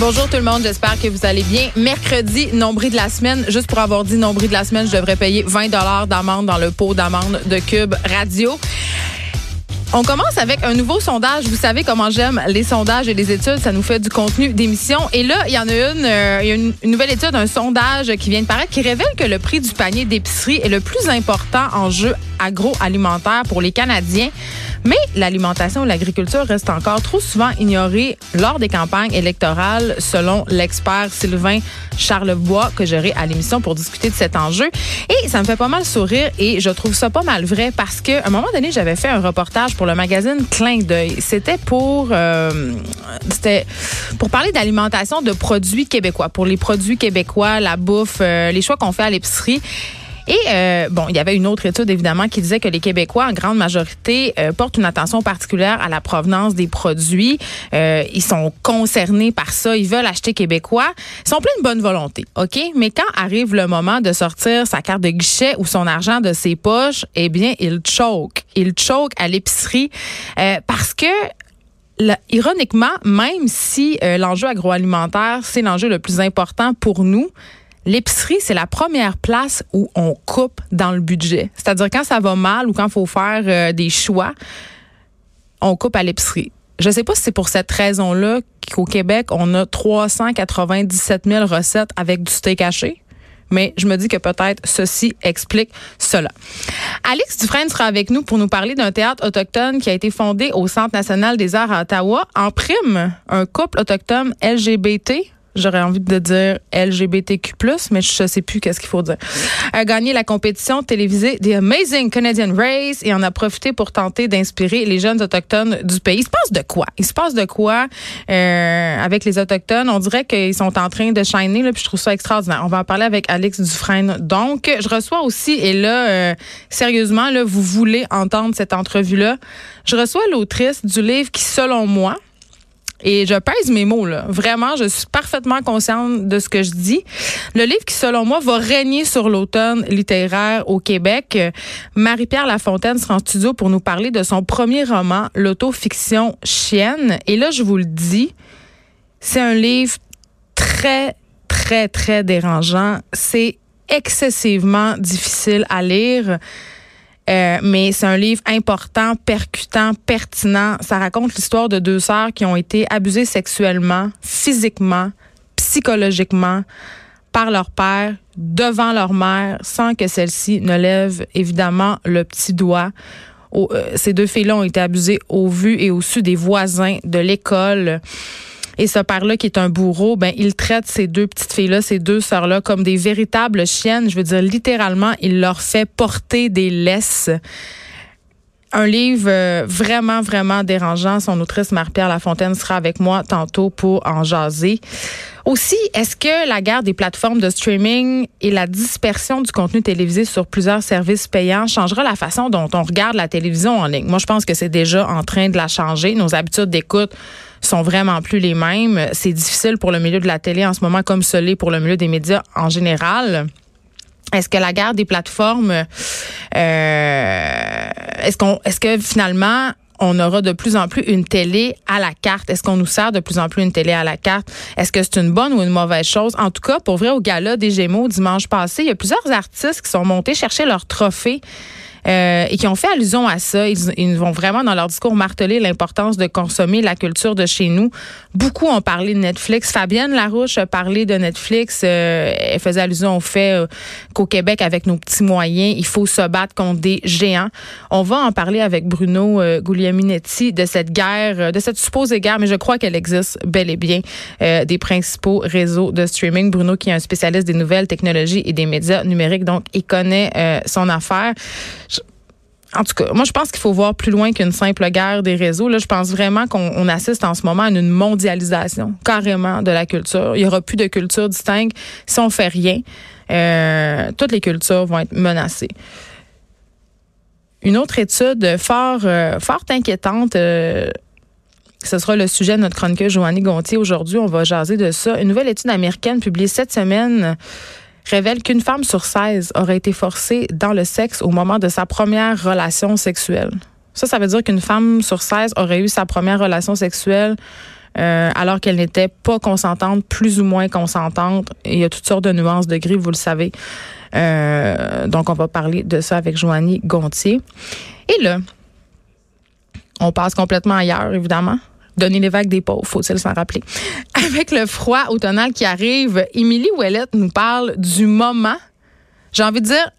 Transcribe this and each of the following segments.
Bonjour tout le monde, j'espère que vous allez bien. Mercredi, nombril de la semaine. Juste pour avoir dit nombril de la semaine, je devrais payer 20 d'amende dans le pot d'amende de Cube Radio. On commence avec un nouveau sondage. Vous savez comment j'aime les sondages et les études. Ça nous fait du contenu d'émission. Et là, il y en a une, euh, une, nouvelle étude, un sondage qui vient de paraître qui révèle que le prix du panier d'épicerie est le plus important enjeu agroalimentaire pour les Canadiens. Mais l'alimentation et l'agriculture restent encore trop souvent ignorées lors des campagnes électorales, selon l'expert Sylvain Charlebois que j'aurai à l'émission pour discuter de cet enjeu. Et ça me fait pas mal sourire et je trouve ça pas mal vrai parce qu'à un moment donné, j'avais fait un reportage pour le magazine Clin d'œil. C'était pour euh, c'était pour parler d'alimentation de produits québécois, pour les produits québécois, la bouffe, euh, les choix qu'on fait à l'épicerie. Et euh, bon, il y avait une autre étude évidemment qui disait que les Québécois, en grande majorité, euh, portent une attention particulière à la provenance des produits. Euh, ils sont concernés par ça. Ils veulent acheter québécois. Ils sont pleins de bonne volonté, ok? Mais quand arrive le moment de sortir sa carte de guichet ou son argent de ses poches, eh bien, ils choke. Ils choke à l'épicerie parce que ironiquement, même si l'enjeu agroalimentaire, c'est l'enjeu le plus important pour nous, L'épicerie, c'est la première place où on coupe dans le budget. C'est-à-dire quand ça va mal ou quand il faut faire euh, des choix, on coupe à l'épicerie. Je ne sais pas si c'est pour cette raison-là qu'au Québec, on a 397 000 recettes avec du steak haché. Mais je me dis que peut-être ceci explique cela. Alex Dufresne sera avec nous pour nous parler d'un théâtre autochtone qui a été fondé au Centre national des arts à Ottawa. En prime, un couple autochtone LGBT J'aurais envie de dire LGBTQ+, mais je sais plus qu'est-ce qu'il faut dire. A gagné la compétition télévisée The Amazing Canadian Race et en a profité pour tenter d'inspirer les jeunes autochtones du pays. Il se passe de quoi? Il se passe de quoi euh, avec les autochtones? On dirait qu'ils sont en train de shiner, là, puis je trouve ça extraordinaire. On va en parler avec Alex Dufresne. Donc, je reçois aussi, et là, euh, sérieusement, là, vous voulez entendre cette entrevue-là, je reçois l'autrice du livre qui, selon moi, et je pèse mes mots, là. Vraiment, je suis parfaitement consciente de ce que je dis. Le livre qui, selon moi, va régner sur l'automne littéraire au Québec. Marie-Pierre Lafontaine sera en studio pour nous parler de son premier roman, l'autofiction Chienne. Et là, je vous le dis, c'est un livre très, très, très dérangeant. C'est excessivement difficile à lire. Euh, mais c'est un livre important, percutant, pertinent. Ça raconte l'histoire de deux sœurs qui ont été abusées sexuellement, physiquement, psychologiquement par leur père devant leur mère sans que celle-ci ne lève évidemment le petit doigt. Euh, ces deux filles-là ont été abusées au vu et au su des voisins de l'école. Et ce père-là, qui est un bourreau, ben, il traite ces deux petites filles-là, ces deux sœurs-là, comme des véritables chiennes. Je veux dire, littéralement, il leur fait porter des laisses un livre euh, vraiment, vraiment dérangeant. Son autrice, Marie-Pierre Lafontaine, sera avec moi tantôt pour en jaser. Aussi, est-ce que la guerre des plateformes de streaming et la dispersion du contenu télévisé sur plusieurs services payants changera la façon dont on regarde la télévision en ligne? Moi, je pense que c'est déjà en train de la changer. Nos habitudes d'écoute sont vraiment plus les mêmes. C'est difficile pour le milieu de la télé en ce moment comme ce l'est pour le milieu des médias en général. Est-ce que la guerre des plateformes, euh, est-ce qu'on, est-ce que finalement on aura de plus en plus une télé à la carte? Est-ce qu'on nous sert de plus en plus une télé à la carte? Est-ce que c'est une bonne ou une mauvaise chose? En tout cas, pour vrai, au gala des Gémeaux dimanche passé, il y a plusieurs artistes qui sont montés chercher leur trophée euh, et qui ont fait allusion à ça. Ils, vont vraiment dans leur discours marteler l'importance de consommer la culture de chez nous. Beaucoup ont parlé de Netflix. Fabienne Larouche a parlé de Netflix. Euh, elle faisait allusion au fait euh, qu'au Québec, avec nos petits moyens, il faut se battre contre des géants. On va en parler avec Bruno Guglielminetti de cette guerre, de cette supposée guerre, mais je crois qu'elle existe bel et bien des principaux réseaux de streaming. Bruno, qui est un spécialiste des nouvelles technologies et des médias numériques, donc il connaît son affaire en tout cas, moi, je pense qu'il faut voir plus loin qu'une simple guerre des réseaux. Là, je pense vraiment qu'on assiste en ce moment à une mondialisation carrément de la culture. Il y aura plus de culture distincte si on fait rien. Euh, toutes les cultures vont être menacées. Une autre étude fort, euh, fort inquiétante. Euh, ce sera le sujet de notre chroniqueur Joanny Gontier. Aujourd'hui, on va jaser de ça. Une nouvelle étude américaine publiée cette semaine révèle qu'une femme sur 16 aurait été forcée dans le sexe au moment de sa première relation sexuelle. Ça, ça veut dire qu'une femme sur 16 aurait eu sa première relation sexuelle euh, alors qu'elle n'était pas consentante, plus ou moins consentante. il y a toutes sortes de nuances de gris, vous le savez. Euh, donc, on va parler de ça avec Joanie Gontier. Et là, on passe complètement ailleurs, évidemment. Donner les vagues des pauvres, faut-il s'en rappeler. Avec le froid automnal qui arrive, Émilie Ouellette nous parle du moment, j'ai envie de dire,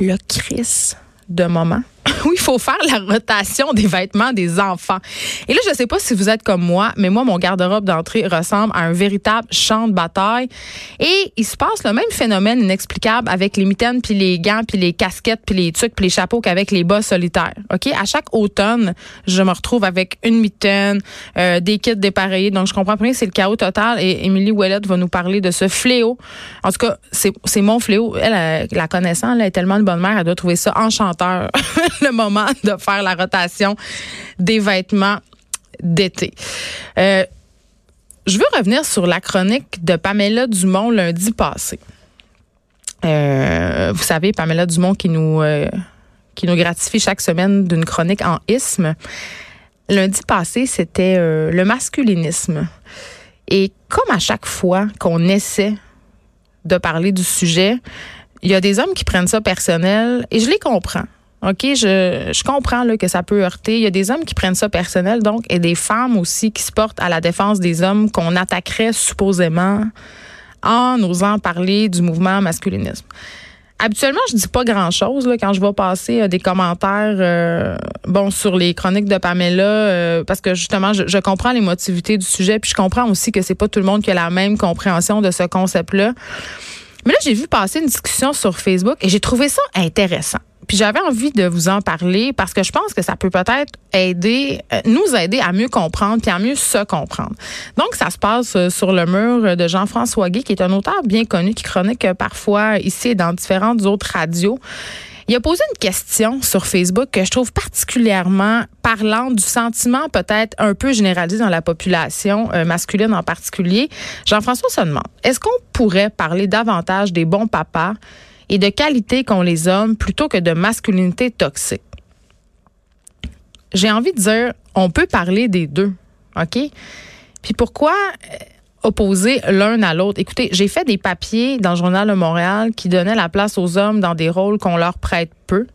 le Chris de moment oui, il faut faire la rotation des vêtements des enfants. Et là, je ne sais pas si vous êtes comme moi, mais moi, mon garde-robe d'entrée ressemble à un véritable champ de bataille. Et il se passe le même phénomène inexplicable avec les mitaines, puis les gants, puis les casquettes, puis les trucs, puis les chapeaux qu'avec les bas solitaires. OK? À chaque automne, je me retrouve avec une mitaine, euh, des kits dépareillés. Donc, je comprends bien c'est le chaos total. Et Émilie Ouellette va nous parler de ce fléau. En tout cas, c'est mon fléau. Elle, la connaissant, elle est tellement de bonne mère, elle doit trouver ça enchanteur. le moment de faire la rotation des vêtements d'été. Euh, je veux revenir sur la chronique de Pamela Dumont lundi passé. Euh, vous savez, Pamela Dumont qui nous, euh, qui nous gratifie chaque semaine d'une chronique en isme. Lundi passé, c'était le masculinisme. Et comme à chaque fois qu'on essaie de parler du sujet, il y a des hommes qui prennent ça personnel et je les comprends. OK, je, je comprends là, que ça peut heurter. Il y a des hommes qui prennent ça personnel, donc, et des femmes aussi qui se portent à la défense des hommes qu'on attaquerait supposément en osant parler du mouvement masculinisme. Habituellement, je dis pas grand-chose quand je vais passer euh, des commentaires euh, bon sur les chroniques de Pamela euh, parce que justement, je, je comprends l'émotivité du sujet puis je comprends aussi que c'est pas tout le monde qui a la même compréhension de ce concept-là. Mais là, j'ai vu passer une discussion sur Facebook et j'ai trouvé ça intéressant. Puis j'avais envie de vous en parler parce que je pense que ça peut peut-être aider, euh, nous aider à mieux comprendre puis à mieux se comprendre. Donc, ça se passe euh, sur le mur de Jean-François Guy, qui est un auteur bien connu, qui chronique euh, parfois ici et dans différentes autres radios. Il a posé une question sur Facebook que je trouve particulièrement parlante du sentiment peut-être un peu généralisé dans la population masculine en particulier. Jean-François se demande, est-ce qu'on pourrait parler davantage des bons papas et de qualité qu'ont les hommes plutôt que de masculinité toxique? J'ai envie de dire, on peut parler des deux, OK? Puis pourquoi opposer l'un à l'autre? Écoutez, j'ai fait des papiers dans le journal de Montréal qui donnaient la place aux hommes dans des rôles qu'on leur prête peu.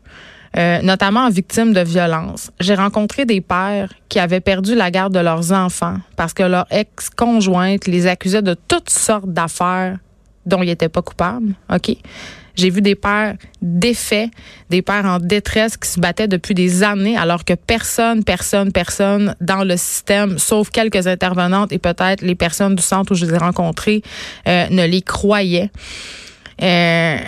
Euh, notamment en victimes de violences. J'ai rencontré des pères qui avaient perdu la garde de leurs enfants parce que leur ex-conjointe les accusait de toutes sortes d'affaires dont ils n'étaient pas coupables. OK? J'ai vu des pères défaits, des pères en détresse qui se battaient depuis des années alors que personne, personne, personne dans le système, sauf quelques intervenantes et peut-être les personnes du centre où je les ai rencontrées, euh, ne les croyaient. Euh,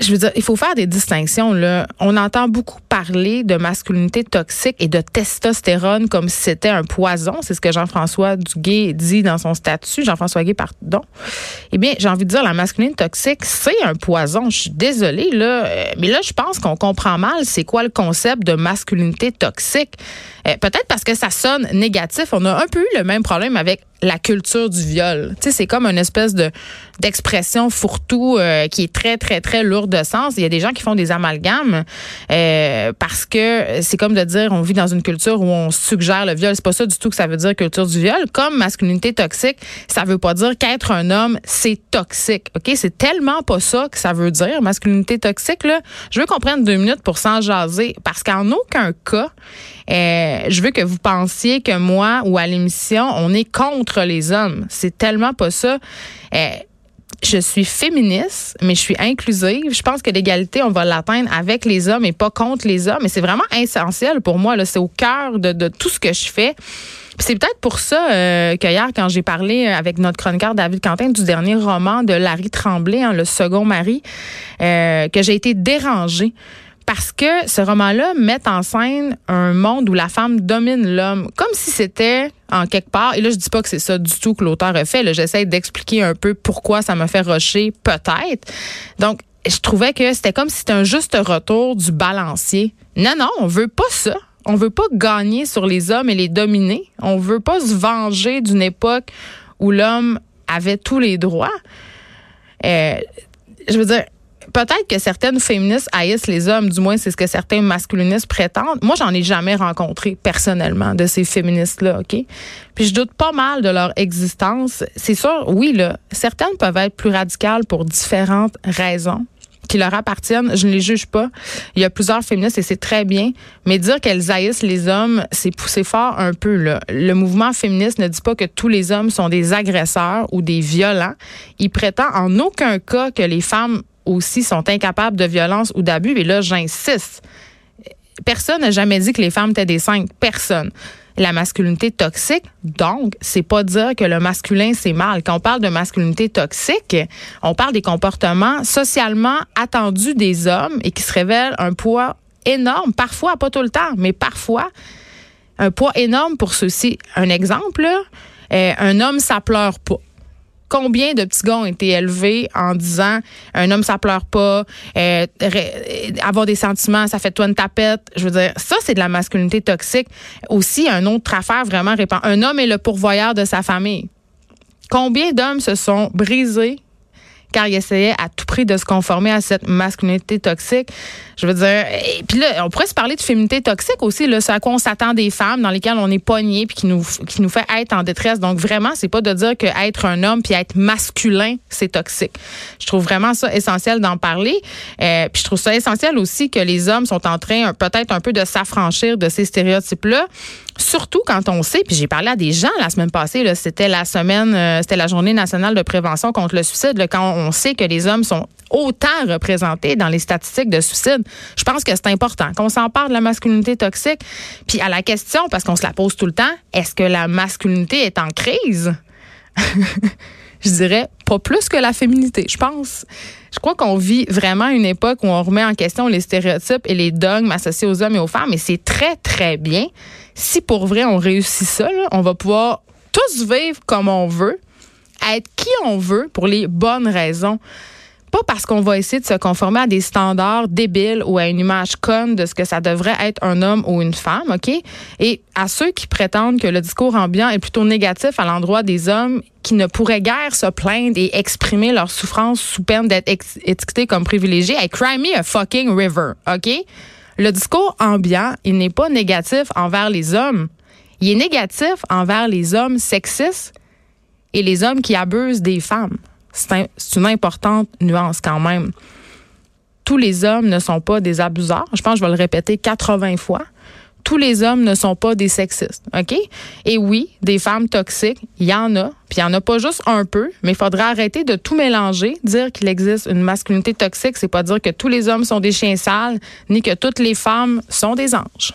je veux dire, il faut faire des distinctions. Là. On entend beaucoup parler de masculinité toxique et de testostérone comme si c'était un poison. C'est ce que Jean-François Duguay dit dans son statut. Jean-François Guay, pardon. Eh bien, j'ai envie de dire, la masculinité toxique, c'est un poison. Je suis désolée, là. Euh, mais là, je pense qu'on comprend mal c'est quoi le concept de masculinité toxique. Euh, peut-être parce que ça sonne négatif. On a un peu eu le même problème avec la culture du viol. Tu sais, c'est comme une espèce de d'expression fourre-tout euh, qui est très très très lourde de sens. Il y a des gens qui font des amalgames euh, parce que c'est comme de dire on vit dans une culture où on suggère le viol. C'est pas ça du tout que ça veut dire culture du viol. Comme masculinité toxique, ça veut pas dire qu'être un homme c'est toxique. Ok, c'est tellement pas ça que ça veut dire masculinité toxique là. Je veux qu'on prenne deux minutes pour s'en jaser parce qu'en aucun cas euh, je veux que vous pensiez que moi ou à l'émission, on est contre les hommes. C'est tellement pas ça. Euh, je suis féministe, mais je suis inclusive. Je pense que l'égalité, on va l'atteindre avec les hommes et pas contre les hommes. Et c'est vraiment essentiel pour moi. C'est au cœur de, tout ce que je fais. C'est peut-être pour ça euh, qu'hier, quand j'ai parlé avec notre chroniqueur David Quentin du dernier roman de Larry Tremblay, hein, Le second mari, que j'ai été dérangée parce que ce roman-là met en scène un monde où la femme domine l'homme, comme si c'était en quelque part. Et là, je dis pas que c'est ça du tout que l'auteur a fait. J'essaie d'expliquer un peu pourquoi ça me fait rocher, peut-être. Donc, je trouvais que c'était comme si c'était un juste retour du balancier. Non, non, on veut pas ça. On veut pas gagner sur les hommes et les dominer. On veut pas se venger d'une époque où l'homme avait tous les droits. Euh, je veux dire, peut-être que certaines féministes haïssent les hommes, du moins c'est ce que certains masculinistes prétendent. Moi, j'en ai jamais rencontré personnellement de ces féministes-là, OK? Puis je doute pas mal de leur existence. C'est sûr, oui, là, certaines peuvent être plus radicales pour différentes raisons qui leur appartiennent. Je ne les juge pas. Il y a plusieurs féministes et c'est très bien. Mais dire qu'elles haïssent les hommes, c'est pousser fort un peu. Là. Le mouvement féministe ne dit pas que tous les hommes sont des agresseurs ou des violents. Il prétend en aucun cas que les femmes aussi sont incapables de violence ou d'abus. Et là, j'insiste. Personne n'a jamais dit que les femmes étaient des saintes. Personne. La masculinité toxique, donc, c'est pas dire que le masculin c'est mal. Quand on parle de masculinité toxique, on parle des comportements socialement attendus des hommes et qui se révèlent un poids énorme, parfois, pas tout le temps, mais parfois, un poids énorme pour ceux-ci. Un exemple, euh, un homme, ça pleure pas combien de petits gars ont été élevés en disant un homme ça pleure pas, euh, avoir des sentiments ça fait toi une tapette? Je veux dire ça c'est de la masculinité toxique. Aussi un autre affaire vraiment répand. Un homme est le pourvoyeur de sa famille. Combien d'hommes se sont brisés car il essayait à tout prix de se conformer à cette masculinité toxique? Je veux dire, et puis là, on pourrait se parler de féminité toxique aussi, là, c'est à quoi on s'attend des femmes dans lesquelles on est pogné puis qui nous, qui nous fait être en détresse. Donc vraiment, c'est pas de dire que être un homme puis être masculin, c'est toxique. Je trouve vraiment ça essentiel d'en parler. Euh, puis je trouve ça essentiel aussi que les hommes sont en train peut-être un peu de s'affranchir de ces stéréotypes-là. Surtout quand on sait, puis j'ai parlé à des gens la semaine passée, c'était la semaine, euh, c'était la journée nationale de prévention contre le suicide, quand on sait que les hommes sont autant représentés dans les statistiques de suicide. Je pense que c'est important qu'on s'empare de la masculinité toxique. Puis à la question, parce qu'on se la pose tout le temps, est-ce que la masculinité est en crise? je dirais pas plus que la féminité. Je pense, je crois qu'on vit vraiment une époque où on remet en question les stéréotypes et les dogmes associés aux hommes et aux femmes, et c'est très, très bien. Si pour vrai on réussit ça, on va pouvoir tous vivre comme on veut, être qui on veut pour les bonnes raisons pas parce qu'on va essayer de se conformer à des standards débiles ou à une image conne de ce que ça devrait être un homme ou une femme, OK? Et à ceux qui prétendent que le discours ambiant est plutôt négatif à l'endroit des hommes qui ne pourraient guère se plaindre et exprimer leur souffrance sous peine d'être étiquetés comme privilégiés, hey, cry me a fucking river, OK? Le discours ambiant, il n'est pas négatif envers les hommes. Il est négatif envers les hommes sexistes et les hommes qui abusent des femmes. C'est une importante nuance quand même. Tous les hommes ne sont pas des abuseurs. Je pense que je vais le répéter 80 fois. Tous les hommes ne sont pas des sexistes, OK? Et oui, des femmes toxiques, il y en a, puis il n'y en a pas juste un peu, mais il faudra arrêter de tout mélanger. Dire qu'il existe une masculinité toxique, c'est pas dire que tous les hommes sont des chiens sales, ni que toutes les femmes sont des anges.